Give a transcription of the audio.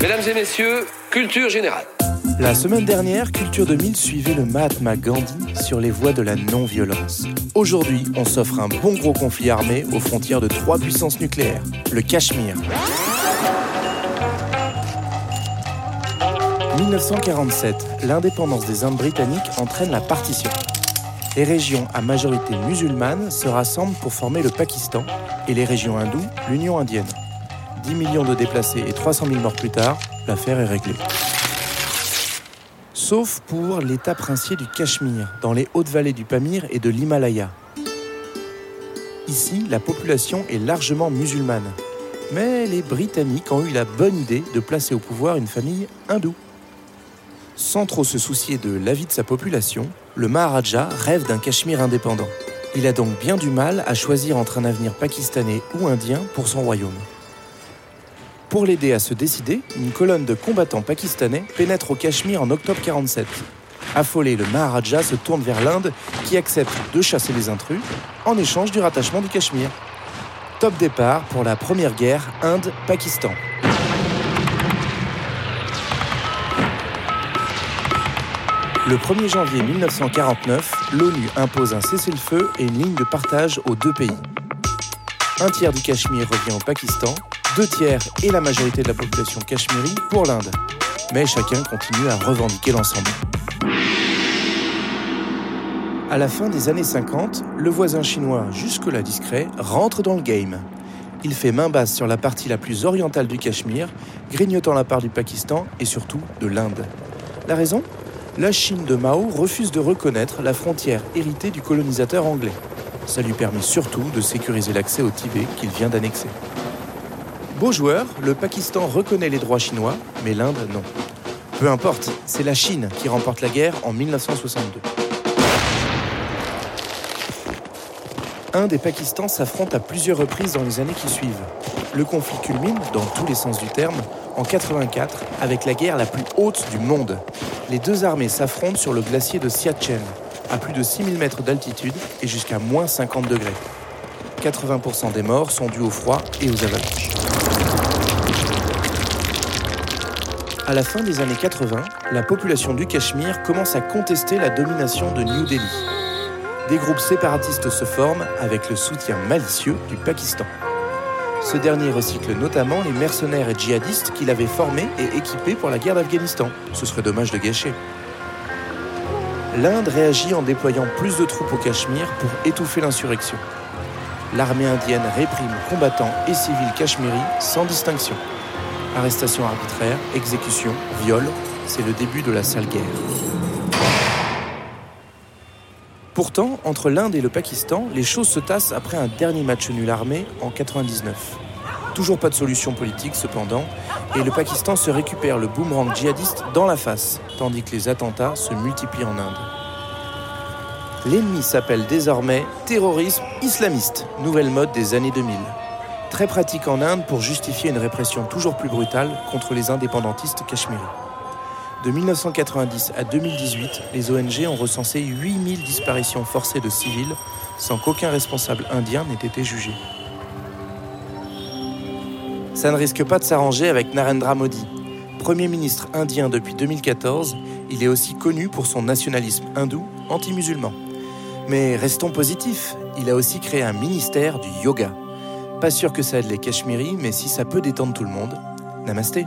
Mesdames et messieurs, culture générale. La semaine dernière, Culture 2000 suivait le Mahatma Gandhi sur les voies de la non-violence. Aujourd'hui, on s'offre un bon gros conflit armé aux frontières de trois puissances nucléaires, le Cachemire. 1947, l'indépendance des Indes britanniques entraîne la partition. Les régions à majorité musulmane se rassemblent pour former le Pakistan et les régions hindoues l'Union indienne. 10 millions de déplacés et 300 000 morts plus tard, l'affaire est réglée sauf pour l'État princier du Cachemire, dans les hautes vallées du Pamir et de l'Himalaya. Ici, la population est largement musulmane, mais les Britanniques ont eu la bonne idée de placer au pouvoir une famille hindoue. Sans trop se soucier de l'avis de sa population, le Maharaja rêve d'un Cachemire indépendant. Il a donc bien du mal à choisir entre un avenir pakistanais ou indien pour son royaume. Pour l'aider à se décider, une colonne de combattants pakistanais pénètre au Cachemire en octobre 47. Affolé, le Maharaja se tourne vers l'Inde qui accepte de chasser les intrus en échange du rattachement du Cachemire. Top départ pour la première guerre Inde-Pakistan. Le 1er janvier 1949, l'ONU impose un cessez-le-feu et une ligne de partage aux deux pays. Un tiers du Cachemire revient au Pakistan deux tiers et la majorité de la population cachemiri pour l'Inde. Mais chacun continue à revendiquer l'ensemble. À la fin des années 50, le voisin chinois, jusque-là discret, rentre dans le game. Il fait main basse sur la partie la plus orientale du Cachemire, grignotant la part du Pakistan et surtout de l'Inde. La raison? La Chine de Mao refuse de reconnaître la frontière héritée du colonisateur anglais. Ça lui permet surtout de sécuriser l'accès au Tibet qu'il vient d'annexer. Beau joueur, le Pakistan reconnaît les droits chinois, mais l'Inde non. Peu importe, c'est la Chine qui remporte la guerre en 1962. Inde et Pakistan s'affrontent à plusieurs reprises dans les années qui suivent. Le conflit culmine, dans tous les sens du terme, en 84 avec la guerre la plus haute du monde. Les deux armées s'affrontent sur le glacier de Siachen, à plus de 6000 mètres d'altitude et jusqu'à moins 50 degrés. 80% des morts sont dus au froid et aux avalanches. À la fin des années 80, la population du Cachemire commence à contester la domination de New Delhi. Des groupes séparatistes se forment avec le soutien malicieux du Pakistan. Ce dernier recycle notamment les mercenaires et djihadistes qu'il avait formés et équipés pour la guerre d'Afghanistan. Ce serait dommage de gâcher. L'Inde réagit en déployant plus de troupes au Cachemire pour étouffer l'insurrection. L'armée indienne réprime combattants et civils cachemiris sans distinction. Arrestation arbitraire, exécution, viol, c'est le début de la sale guerre. Pourtant, entre l'Inde et le Pakistan, les choses se tassent après un dernier match nul armé en 99. Toujours pas de solution politique cependant, et le Pakistan se récupère le boomerang djihadiste dans la face, tandis que les attentats se multiplient en Inde. L'ennemi s'appelle désormais terrorisme islamiste, nouvelle mode des années 2000 très pratique en Inde pour justifier une répression toujours plus brutale contre les indépendantistes cachemiris. De 1990 à 2018, les ONG ont recensé 8000 disparitions forcées de civils sans qu'aucun responsable indien n'ait été jugé. Ça ne risque pas de s'arranger avec Narendra Modi. Premier ministre indien depuis 2014, il est aussi connu pour son nationalisme hindou anti-musulman. Mais restons positifs, il a aussi créé un ministère du yoga. Pas sûr que ça aide les Cachemiris, mais si ça peut détendre tout le monde, namasté.